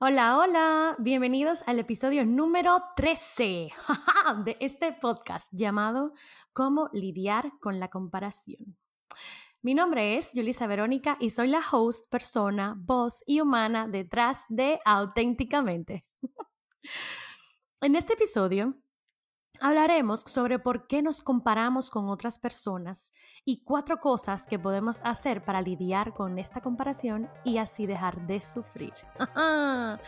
Hola, hola, bienvenidos al episodio número 13 de este podcast llamado Cómo lidiar con la comparación. Mi nombre es Julisa Verónica y soy la host, persona, voz y humana detrás de Auténticamente. en este episodio Hablaremos sobre por qué nos comparamos con otras personas y cuatro cosas que podemos hacer para lidiar con esta comparación y así dejar de sufrir.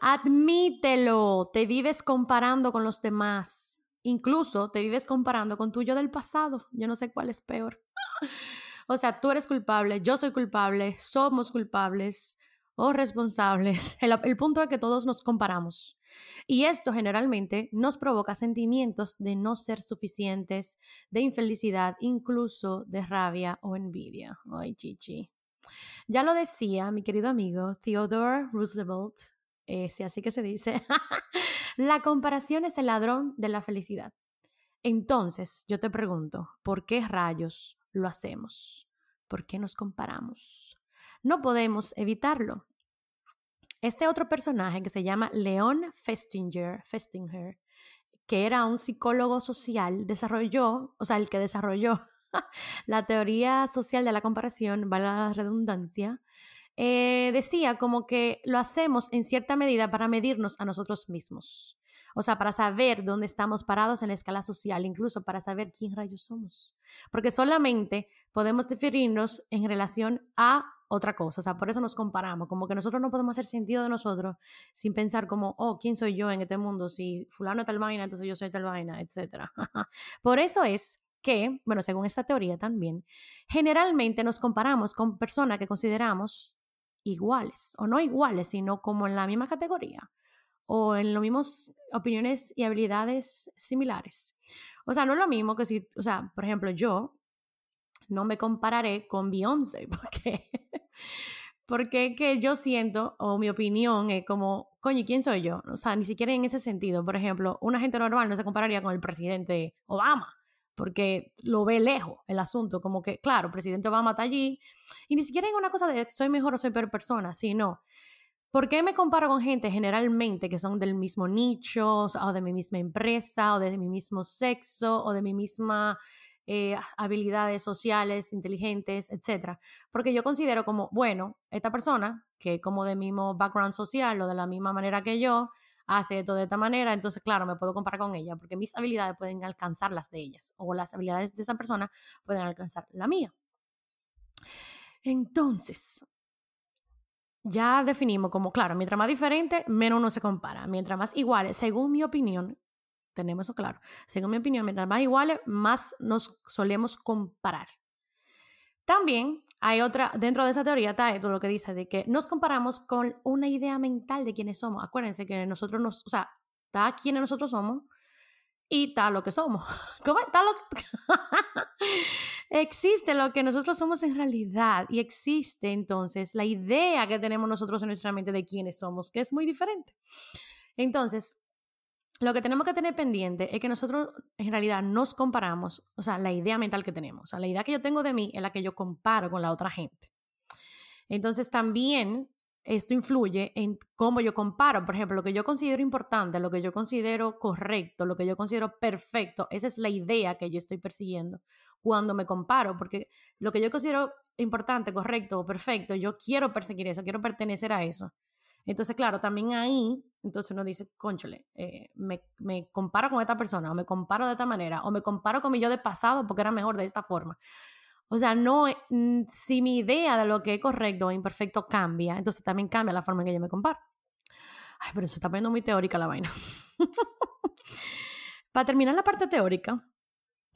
Admítelo, te vives comparando con los demás Incluso te vives comparando con tu yo del pasado. Yo no sé cuál es peor. o sea, tú eres culpable, yo soy culpable, somos culpables o responsables. El, punto es que todos nos comparamos. Y esto generalmente nos provoca sentimientos de no ser suficientes, de infelicidad, incluso de rabia o envidia. Ay, chichi. Ya lo decía mi querido amigo Theodore Roosevelt, ese así que se dice, la comparación es el ladrón de la felicidad. Entonces, yo te pregunto, ¿por qué rayos lo hacemos? ¿Por qué nos comparamos? No podemos evitarlo. Este otro personaje que se llama Leon Festinger, Festinger que era un psicólogo social, desarrolló, o sea, el que desarrolló la teoría social de la comparación, vale la redundancia, eh, decía como que lo hacemos en cierta medida para medirnos a nosotros mismos. O sea, para saber dónde estamos parados en la escala social, incluso para saber quién rayos somos. Porque solamente podemos definirnos en relación a otra cosa. O sea, por eso nos comparamos. Como que nosotros no podemos hacer sentido de nosotros sin pensar como, oh, ¿quién soy yo en este mundo? Si fulano tal vaina, entonces yo soy tal vaina, etc. por eso es que, bueno, según esta teoría también, generalmente nos comparamos con personas que consideramos iguales, o no iguales, sino como en la misma categoría, o en los mismos opiniones y habilidades similares. O sea, no es lo mismo que si, o sea, por ejemplo, yo no me compararé con Beyoncé, porque, porque que yo siento, o mi opinión es como, coño, ¿quién soy yo? O sea, ni siquiera en ese sentido. Por ejemplo, una gente normal no se compararía con el presidente Obama porque lo ve lejos el asunto, como que, claro, presidente Obama está allí, y ni siquiera es una cosa de soy mejor o soy peor persona, sino, ¿por qué me comparo con gente generalmente que son del mismo nicho, o de mi misma empresa, o de mi mismo sexo, o de mi misma eh, habilidades sociales, inteligentes, etcétera? Porque yo considero como, bueno, esta persona, que como de mismo background social o de la misma manera que yo, hace esto de esta manera, entonces claro, me puedo comparar con ella porque mis habilidades pueden alcanzar las de ellas o las habilidades de esa persona pueden alcanzar la mía. Entonces, ya definimos como, claro, mientras más diferente, menos uno se compara. Mientras más iguales, según mi opinión, tenemos eso claro, según mi opinión, mientras más iguales, más nos solemos comparar. También hay otra, dentro de esa teoría está esto lo que dice de que nos comparamos con una idea mental de quiénes somos. Acuérdense que nosotros nos, o sea, está quiénes nosotros somos y está lo que somos. ¿Cómo está lo existe lo que nosotros somos en realidad y existe entonces la idea que tenemos nosotros en nuestra mente de quiénes somos, que es muy diferente. Entonces, lo que tenemos que tener pendiente es que nosotros en realidad nos comparamos, o sea, la idea mental que tenemos, o sea, la idea que yo tengo de mí es la que yo comparo con la otra gente. Entonces también esto influye en cómo yo comparo. Por ejemplo, lo que yo considero importante, lo que yo considero correcto, lo que yo considero perfecto, esa es la idea que yo estoy persiguiendo cuando me comparo, porque lo que yo considero importante, correcto o perfecto, yo quiero perseguir eso, quiero pertenecer a eso. Entonces, claro, también ahí, entonces uno dice, conchole, eh, me, me, comparo con esta persona, o me comparo de esta manera, o me comparo con mi yo de pasado porque era mejor de esta forma. O sea, no, mm, si mi idea de lo que es correcto o imperfecto cambia, entonces también cambia la forma en que yo me comparo. Ay, pero se está poniendo muy teórica la vaina. Para terminar la parte teórica,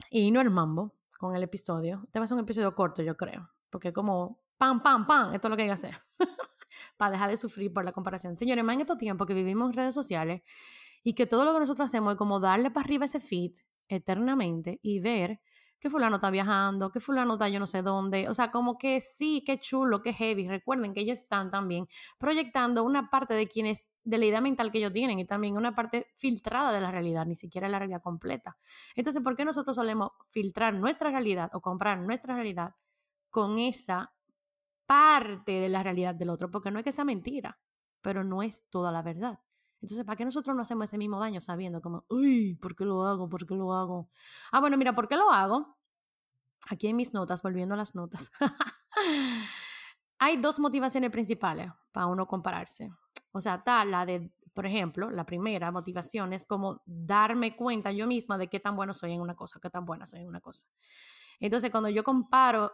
y no el mambo con el episodio, este va a ser un episodio corto, yo creo, porque como pam, pam, pam, esto es lo que hay que hacer. para dejar de sufrir por la comparación. Señores, más en estos tiempos que vivimos en redes sociales y que todo lo que nosotros hacemos es como darle para arriba ese feed eternamente y ver que fulano está viajando, que fulano está yo no sé dónde. O sea, como que sí, qué chulo, qué heavy. Recuerden que ellos están también proyectando una parte de quienes, de la idea mental que ellos tienen y también una parte filtrada de la realidad, ni siquiera la realidad completa. Entonces, ¿por qué nosotros solemos filtrar nuestra realidad o comprar nuestra realidad con esa parte de la realidad del otro? Porque no es que sea mentira, pero no es toda la verdad. Entonces, ¿para qué nosotros no hacemos ese mismo daño sabiendo como, uy, ¿por qué lo hago? ¿Por qué lo hago? Ah, bueno, mira, ¿por qué lo hago? Aquí en mis notas, volviendo a las notas. Hay dos motivaciones principales para uno compararse. O sea, tal la de, por ejemplo, la primera motivación es como darme cuenta yo misma de qué tan bueno soy en una cosa, qué tan buena soy en una cosa. Entonces, cuando yo comparo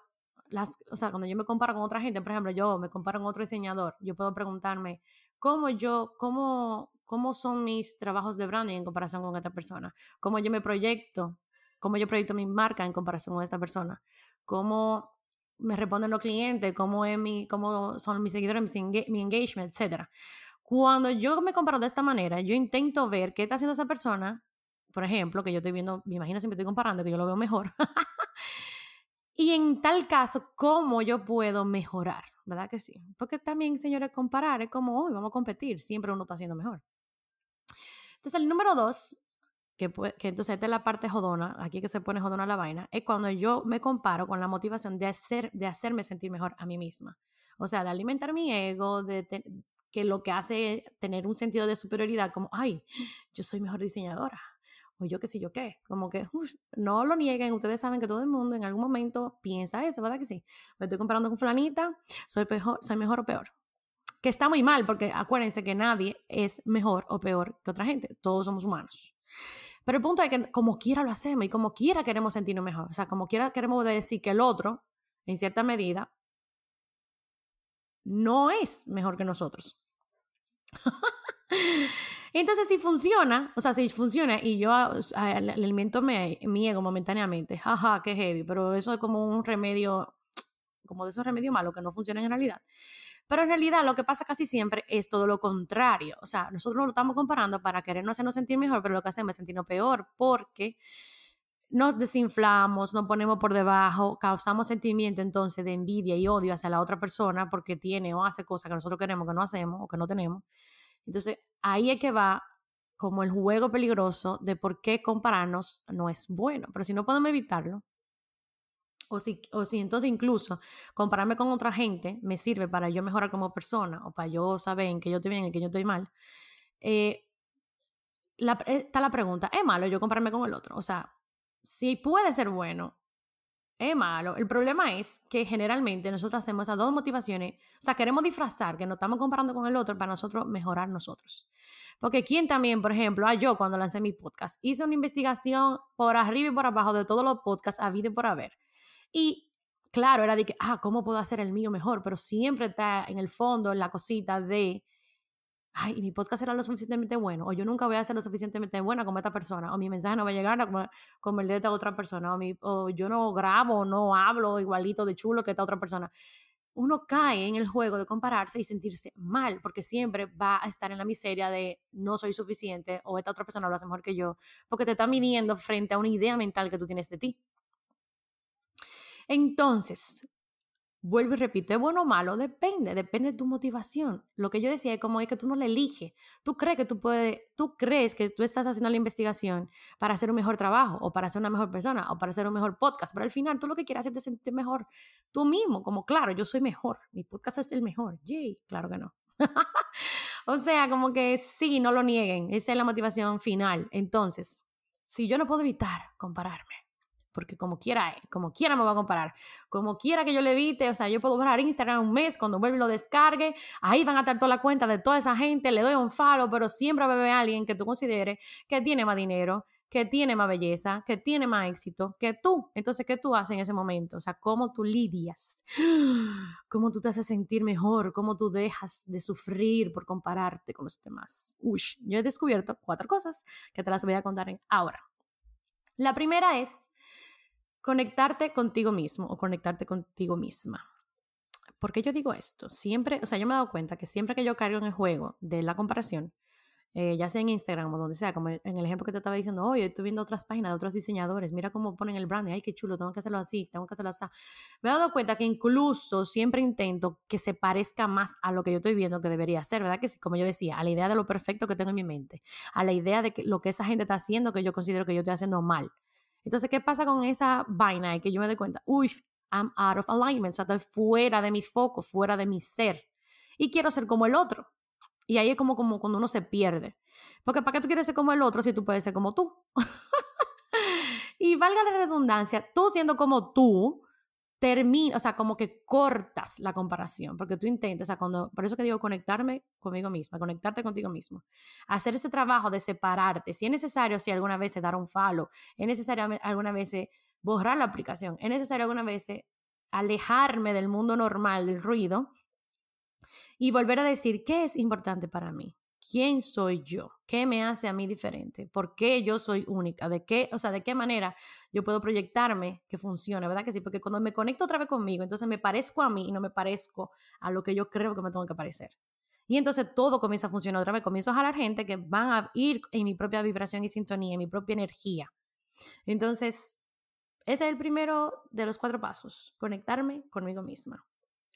las, o sea, cuando yo me comparo con otra gente, por ejemplo, yo me comparo con otro diseñador, yo puedo preguntarme cómo yo, cómo, cómo son mis trabajos de branding en comparación con esta persona, cómo yo me proyecto, cómo yo proyecto mi marca en comparación con esta persona, cómo me responden los clientes, cómo, es mi, cómo son mis seguidores, mi engagement, etc. Cuando yo me comparo de esta manera, yo intento ver qué está haciendo esa persona, por ejemplo, que yo estoy viendo, me imagino si me estoy comparando, que yo lo veo mejor. y en tal caso, ¿cómo yo puedo mejorar? ¿Verdad que sí? Porque también, señores, comparar es como, hoy vamos a competir, siempre uno está haciendo mejor. Entonces, el número dos, que, que entonces esta es la parte jodona, aquí que se pone jodona la vaina, es cuando yo me comparo con la motivación de, hacer, de hacerme sentir mejor a mí misma. O sea, de alimentar mi ego, de que lo que hace tener un sentido de superioridad, como, ay, yo soy mejor diseñadora, o yo qué sé yo qué, como que no lo nieguen, ustedes saben que todo el mundo en algún momento piensa eso, ¿verdad que sí? Me estoy comparando con flanita, soy, soy mejor o peor que está muy mal, porque acuérdense que nadie es mejor o peor que otra gente, todos somos humanos. Pero el punto es que como quiera lo hacemos y como quiera queremos sentirnos mejor, o sea, como quiera queremos decir que el otro, en cierta medida, no es mejor que nosotros. Entonces, si funciona, o sea, si funciona y yo alimento mi ego momentáneamente, jaja, qué heavy, pero eso es como un remedio, como de esos remedios malos que no funcionan en realidad. Pero en realidad lo que pasa casi siempre es todo lo contrario. O sea, nosotros lo estamos comparando para querernos hacernos sentir mejor, pero lo que hacemos es sentirnos peor porque nos desinflamos, nos ponemos por debajo, causamos sentimiento entonces de envidia y odio hacia la otra persona porque tiene o hace cosas que nosotros queremos que no hacemos o que no tenemos. Entonces ahí es que va como el juego peligroso de por qué compararnos no es bueno. Pero si no podemos evitarlo, o si, o si entonces incluso compararme con otra gente me sirve para yo mejorar como persona o para yo saber en que yo estoy bien y que yo estoy mal, eh, la, eh, está la pregunta, ¿es malo yo compararme con el otro? O sea, si puede ser bueno, es malo. El problema es que generalmente nosotros hacemos esas dos motivaciones, o sea, queremos disfrazar que nos estamos comparando con el otro para nosotros mejorar nosotros. Porque quien también, por ejemplo, ah, yo cuando lancé mi podcast, hice una investigación por arriba y por abajo de todos los podcasts habido y por haber. Y claro, era de que, ah, ¿cómo puedo hacer el mío mejor? Pero siempre está en el fondo, la cosita de, ay, mi podcast era lo suficientemente bueno, o yo nunca voy a ser lo suficientemente buena como esta persona, o mi mensaje no va a llegar como, como el de esta otra persona, o, mi, o yo no grabo, no hablo igualito de chulo que esta otra persona. Uno cae en el juego de compararse y sentirse mal, porque siempre va a estar en la miseria de no soy suficiente o esta otra persona lo hace mejor que yo, porque te está midiendo frente a una idea mental que tú tienes de ti. Entonces, vuelvo y repito, ¿es bueno o malo? Depende, depende de tu motivación. Lo que yo decía es como es que tú no le eliges. Tú crees que tú puedes, tú crees que tú estás haciendo la investigación para hacer un mejor trabajo o para ser una mejor persona o para hacer un mejor podcast, pero al final tú lo que quieres es sentirte mejor tú mismo, como claro, yo soy mejor, mi podcast es el mejor. Yay, claro que no. o sea, como que sí, no lo nieguen, esa es la motivación final. Entonces, si yo no puedo evitar compararme, porque como quiera, como quiera me va a comparar, como quiera que yo le evite, o sea, yo puedo borrar Instagram un mes, cuando vuelva y lo descargue, ahí van a estar toda la cuenta de toda esa gente, le doy un follow, pero siempre va a haber alguien que tú consideres que tiene más dinero, que tiene más belleza, que tiene más éxito que tú. Entonces, ¿qué tú haces en ese momento? O sea, ¿cómo tú lidias? ¿Cómo tú te haces sentir mejor? ¿Cómo tú dejas de sufrir por compararte con los demás? Uy, yo he descubierto cuatro cosas que te las voy a contar ahora. La primera es conectarte contigo mismo o conectarte contigo misma. ¿Por qué yo digo esto? Siempre, o sea, yo me he dado cuenta que siempre que yo caigo en el juego de la comparación, eh, ya sea en Instagram o donde sea, como en el ejemplo que te estaba diciendo, oye, estoy viendo otras páginas de otros diseñadores, mira cómo ponen el branding, ay, qué chulo, tengo que hacerlo así, tengo que hacerlo así. Me he dado cuenta que incluso siempre intento que se parezca más a lo que yo estoy viendo que debería ser, ¿verdad? Que como yo decía, a la idea de lo perfecto que tengo en mi mente, a la idea de que lo que esa gente está haciendo que yo considero que yo estoy haciendo mal. Entonces, ¿qué pasa con esa vaina? Y que yo me doy cuenta, uy, I'm out of alignment, o sea, estoy fuera de mi foco, fuera de mi ser. Y quiero ser como el otro. Y ahí es como, como cuando uno se pierde. Porque ¿para qué tú quieres ser como el otro si tú puedes ser como tú? y valga la redundancia, tú siendo como tú, termina, o sea, como que cortas la comparación, porque tú intentas, o sea, cuando, por eso que digo conectarme conmigo misma, conectarte contigo mismo, hacer ese trabajo de separarte, si es necesario, si alguna vez dar un follow, es necesario alguna vez borrar la aplicación, es necesario alguna vez alejarme del mundo normal, del ruido, y volver a decir qué es importante para mí. ¿Quién soy yo? ¿Qué me hace a mí diferente? ¿Por qué yo soy única? ¿De qué, o sea, de qué manera yo puedo proyectarme que funcione? ¿Verdad que sí? Porque cuando me conecto otra vez conmigo, entonces me parezco a mí y no me parezco a lo que yo creo que me tengo que parecer. Y entonces todo comienza a funcionar otra vez. Comienzo a jalar gente que van a ir en mi propia vibración y sintonía, en mi propia energía. Entonces, ese es el primero de los cuatro pasos, conectarme conmigo misma.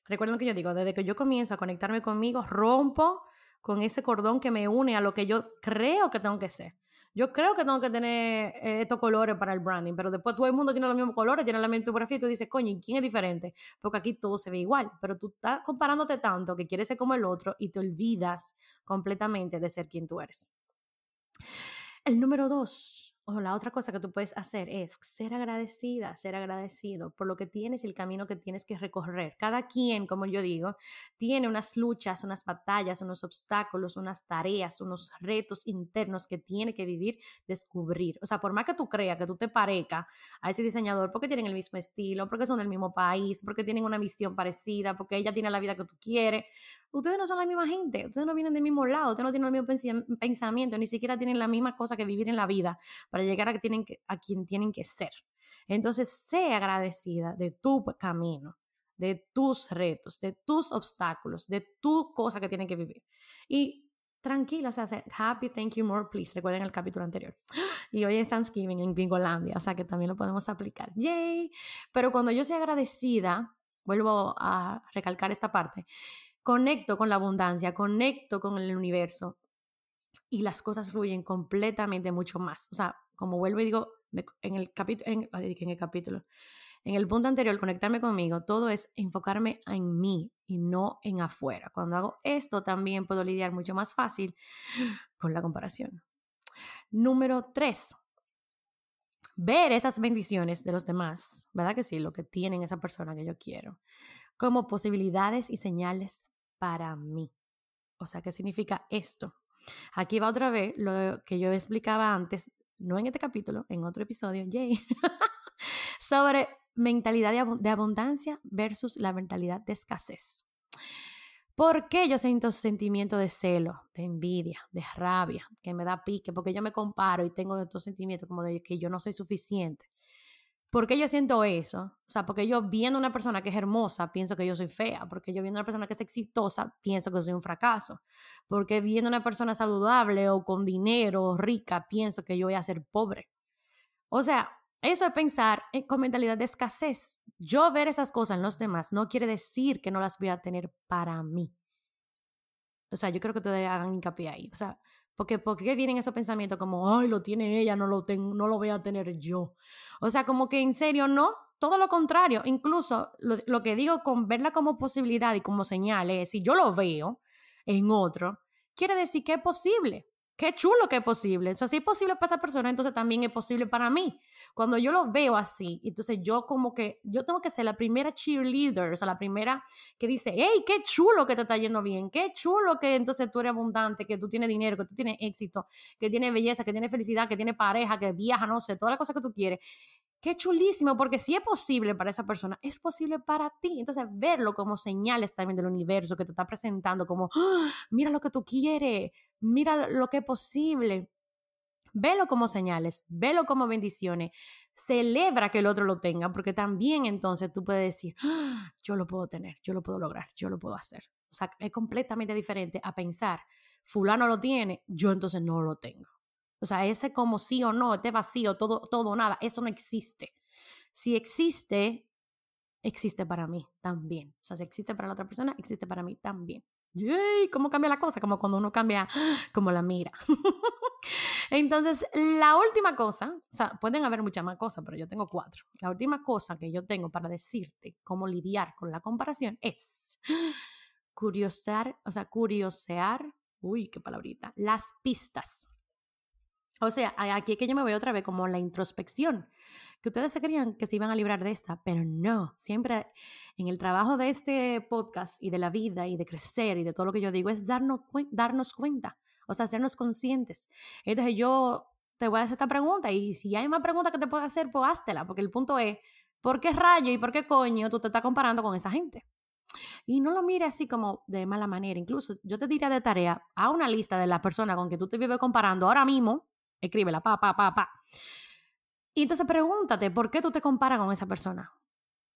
Recuerden que yo digo, desde que yo comienzo a conectarme conmigo, rompo con ese cordón que me une a lo que yo creo que tengo que ser. Yo creo que tengo que tener eh, estos colores para el branding, pero después todo el mundo tiene los mismos colores, tiene la misma tipografía y tú dices, coño, ¿y quién es diferente? Porque aquí todo se ve igual, pero tú estás comparándote tanto que quieres ser como el otro y te olvidas completamente de ser quien tú eres. El número dos, o la otra cosa que tú puedes hacer es ser agradecida, ser agradecido por lo que tienes y el camino que tienes que recorrer. Cada quien, como yo digo, tiene unas luchas, unas batallas, unos obstáculos, unas tareas, unos retos internos que tiene que vivir, descubrir. O sea, por más que tú creas que tú te parezca a ese diseñador porque tienen el mismo estilo, porque son del mismo país, porque tienen una visión parecida, porque ella tiene la vida que tú quieres, ustedes no son la misma gente, ustedes no vienen del mismo lado, ustedes no tienen el mismo pensamiento, ni siquiera tienen la misma cosa que vivir en la vida para llegar a, que tienen a quien tienen que ser. Entonces, sé agradecida de tu camino, de tus retos, de tus obstáculos, de tu cosa que tienen que vivir. Y tranquila, o sea, happy, thank you, more, please. Recuerden el capítulo anterior. Y hoy es Thanksgiving en Gringolandia, o sea que también lo podemos aplicar. Yay. Pero cuando yo soy agradecida, vuelvo a recalcar esta parte, conecto con la abundancia, conecto con el universo y las cosas fluyen completamente mucho más. O sea, como vuelvo y digo, en el, capítulo, en, el capítulo, en el punto anterior, conectarme conmigo, todo es enfocarme en mí y no en afuera. Cuando hago esto, también puedo lidiar mucho más fácil con la comparación. Número tres, ver esas bendiciones de los demás, ¿verdad que sí? Lo que tienen esa persona que yo quiero, como posibilidades y señales para mí. O sea, ¿qué significa esto? Aquí va otra vez lo que yo explicaba antes, no en este capítulo, en otro episodio, yay, sobre mentalidad de abundancia versus la mentalidad de escasez. ¿Por qué yo siento sentimiento de celo, de envidia, de rabia, que me da pique? Porque yo me comparo y tengo estos sentimientos como de que yo no soy suficiente. ¿Por qué yo siento eso? O sea, porque yo viendo una persona que es hermosa, pienso que yo soy fea. Porque yo viendo una persona que es exitosa, pienso que soy un fracaso. Porque viendo una persona saludable o con dinero o rica, pienso que yo voy a ser pobre. O sea, eso es pensar con mentalidad de escasez. Yo ver esas cosas en los demás no quiere decir que no las voy a tener para mí. O sea, yo creo que te hagan hincapié ahí. O sea, porque, ¿por qué vienen esos pensamientos como, ay, lo tiene ella, no lo, tengo, no lo voy a tener yo? O sea, como que en serio, no, todo lo contrario. Incluso lo, que digo con verla como posibilidad y como señal es, si yo lo veo en otro, quiere decir que es posible. Qué chulo que es posible. O sea, si es posible para esa persona, entonces también es posible para mí. Cuando yo lo veo así, entonces yo como que, yo tengo que ser la primera cheerleader, o sea, la primera que dice, hey, qué chulo que te está yendo bien, qué chulo que entonces tú eres abundante, que tú tienes dinero, que tú tienes éxito, que tienes belleza, que tienes felicidad, que tienes pareja, que viaja, no sé, todas las cosas que tú quieres. Qué chulísimo, porque si es posible para esa persona, es posible para ti. Entonces, verlo como señales también del universo que te está presentando, como, ¡Ah! mira lo que tú quieres, mira lo que es posible. Velo como señales, velo como bendiciones. Celebra que el otro lo tenga, porque también entonces tú puedes decir, ¡Ah! yo lo puedo tener, yo lo puedo lograr, yo lo puedo hacer. O sea, es completamente diferente a pensar fulano lo tiene, yo entonces no lo tengo. O sea, ese como sí o no, este vacío, todo, todo nada, eso no existe. Si existe, existe para mí también. O sea, si existe para la otra persona, existe para mí también. ¡Yay! ¿Cómo cambia la cosa? Como cuando uno cambia como la mira. Entonces, la última cosa, o sea, pueden haber muchas más cosas, pero yo tengo cuatro. La última cosa que yo tengo para decirte cómo lidiar con la comparación es curiosear, o sea, curiosear, uy, qué palabrita, las pistas. O sea, aquí es que yo me voy otra vez como la introspección que ustedes se creían que se iban a librar de esta, pero no, siempre en el trabajo de este podcast y de la vida y de crecer y de todo lo que yo digo es darnos, darnos cuenta, o sea, hacernos conscientes. Entonces yo te voy a hacer esta pregunta y si hay más preguntas que te puedo hacer, pues háztela, porque el punto es, ¿por qué rayo y por qué coño tú te estás comparando con esa gente? Y no lo mires así como de mala manera. Incluso yo te diría de tarea a una lista de las personas con que tú te vives comparando ahora mismo. Escríbela, pa, pa, pa, pa. Y entonces pregúntate, ¿por qué tú te comparas con esa persona?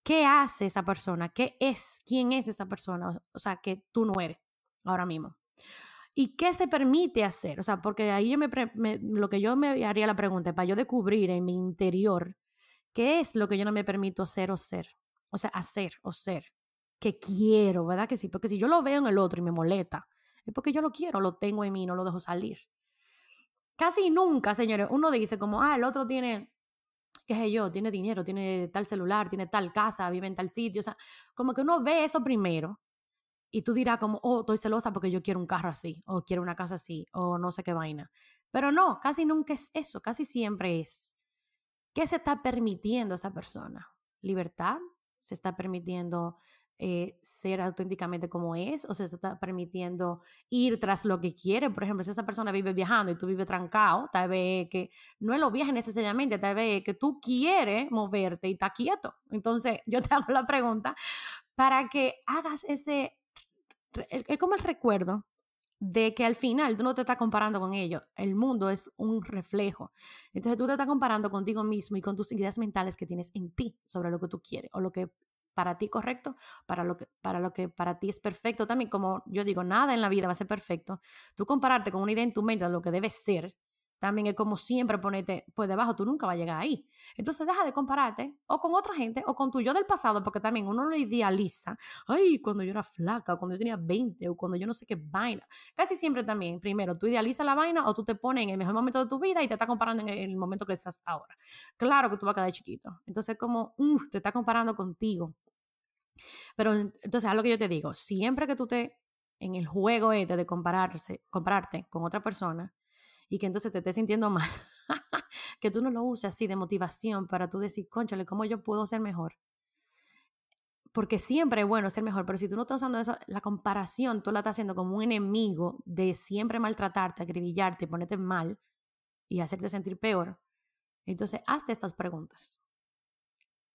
¿Qué hace esa persona? ¿Qué es? ¿Quién es esa persona? O sea, que tú no eres ahora mismo. ¿Y qué se permite hacer? O sea, porque ahí yo me, lo que yo me haría la pregunta es para yo descubrir en mi interior qué es lo que yo no me permito hacer o ser. O sea, hacer o ser. Que quiero, ¿verdad? Que sí. Porque si yo lo veo en el otro y me molesta, es porque yo lo quiero, lo tengo en mí, no lo dejo salir. Casi nunca, señores, uno dice como, ah, el otro tiene qué sé yo, tiene dinero, tiene tal celular, tiene tal casa, vive en tal sitio. O sea, como que uno ve eso primero y tú dirás como, oh, estoy celosa porque yo quiero un carro así, o quiero una casa así, o no sé qué vaina. Pero no, casi nunca es eso, casi siempre es, ¿qué se está permitiendo esa persona? ¿Libertad? ¿Se está permitiendo eh, ser auténticamente como es o se está permitiendo ir tras lo que quiere. Por ejemplo, si esa persona vive viajando y tú vives trancado, tal vez que no es lo viaje necesariamente, tal vez que tú quieres moverte y está quieto. Entonces, yo te hago la pregunta para que hagas ese, es como el recuerdo de que al final tú no te estás comparando con ellos, el mundo es un reflejo. Entonces tú te estás comparando contigo mismo y con tus ideas mentales que tienes en ti sobre lo que tú quieres o lo que para ti correcto, para lo, que, para lo que para ti es perfecto también. Como yo digo, nada en la vida va a ser perfecto. Tú compararte con una idea en tu mente de lo que debe ser, también es como siempre ponerte pues debajo, tú nunca vas a llegar ahí. Entonces deja de compararte o con otra gente o con tu yo del pasado, porque también uno lo idealiza. Ay, cuando yo era flaca, o cuando yo tenía 20, o cuando yo no sé qué vaina. Casi siempre también, primero, tú idealizas la vaina o tú te pones en el mejor momento de tu vida y te estás comparando en el momento que estás ahora. Claro que tú vas a quedar chiquito. Entonces, como, te estás comparando contigo. Pero entonces, a lo que yo te digo, siempre que tú te en el juego este de compararse, compararte con otra persona y que entonces te estés sintiendo mal, que tú no lo uses así de motivación para tú decir, conchale, ¿cómo yo puedo ser mejor? Porque siempre es bueno ser mejor, pero si tú no estás usando eso, la comparación tú la estás haciendo como un enemigo de siempre maltratarte, acribillarte, ponerte mal y hacerte sentir peor. Entonces, hazte estas preguntas.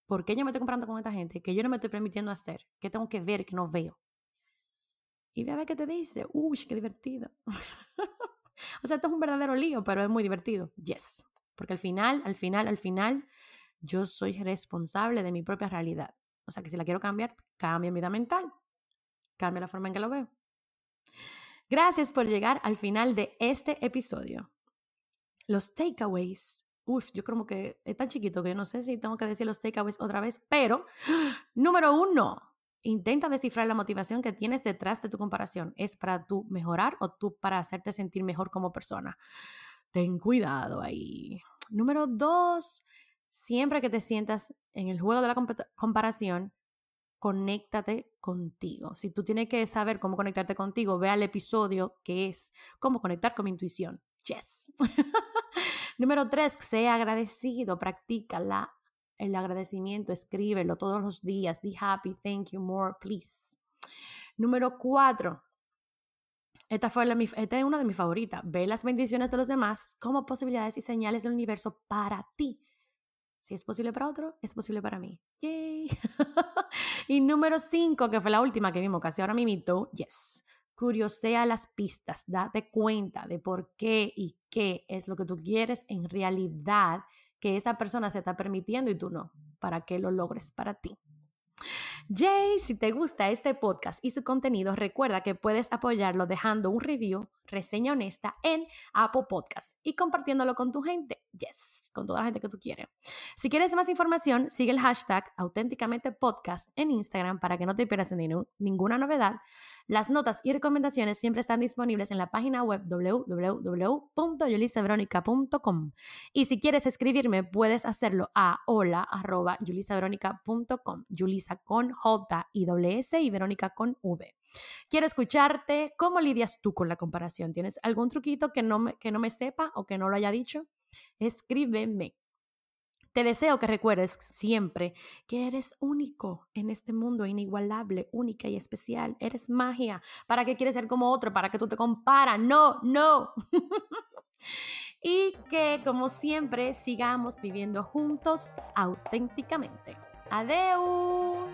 ¿Por qué yo me estoy comparando con esta gente que yo no me estoy permitiendo hacer? ¿Qué tengo que ver que no veo? Y ve a ver qué te dice. Uy, qué divertido. o sea, esto es un verdadero lío, pero es muy divertido. Yes. Porque al final, al final, al final, yo soy responsable de mi propia realidad. O sea que si la quiero cambiar, cambia mi vida mental. Cambia la forma en que lo veo. Gracias por llegar al final de este episodio. Los takeaways Uf, yo creo que es tan chiquito que yo no sé si tengo que decir los takeaways otra vez, pero número uno, intenta descifrar la motivación que tienes detrás de tu comparación. ¿Es para tú mejorar o tú para hacerte sentir mejor como persona? Ten cuidado ahí. Número dos, siempre que te sientas en el juego de la comparación, conéctate contigo. Si tú tienes que saber cómo conectarte contigo, ve al episodio que es cómo conectar con mi intuición. Yes. Número tres, sea agradecido, practica el agradecimiento, escríbelo todos los días. Be happy, thank you, more, please. Número cuatro, esta, fue la, esta es una de mis favoritas. Ve las bendiciones de los demás como posibilidades y señales del universo para ti. Si es posible para otro, es posible para mí. Y número cinco, que fue la última que vimos casi ahora mismo, yes curiosea las pistas, date cuenta de por qué y qué es lo que tú quieres en realidad que esa persona se está permitiendo y tú no, para que lo logres para ti. Jay, si te gusta este podcast y su contenido, recuerda que puedes apoyarlo dejando un review, reseña honesta en Apple Podcast y compartiéndolo con tu gente. Yes, con toda la gente que tú quieres. Si quieres más información, sigue el hashtag auténticamente podcast en Instagram para que no te pierdas ninguna novedad. Las notas y recomendaciones siempre están disponibles en la página web www.yulisaveronica.com. Y si quieres escribirme, puedes hacerlo a hola.yulisaveronica.com. Yulisa con J y S y Verónica con V. Quiero escucharte. ¿Cómo lidias tú con la comparación? ¿Tienes algún truquito que no que no me sepa o que no lo haya dicho? Escríbeme. Te deseo que recuerdes siempre que eres único en este mundo, inigualable, única y especial. Eres magia. ¿Para qué quieres ser como otro? ¿Para que tú te comparas? No, no. y que como siempre sigamos viviendo juntos auténticamente. Adeu.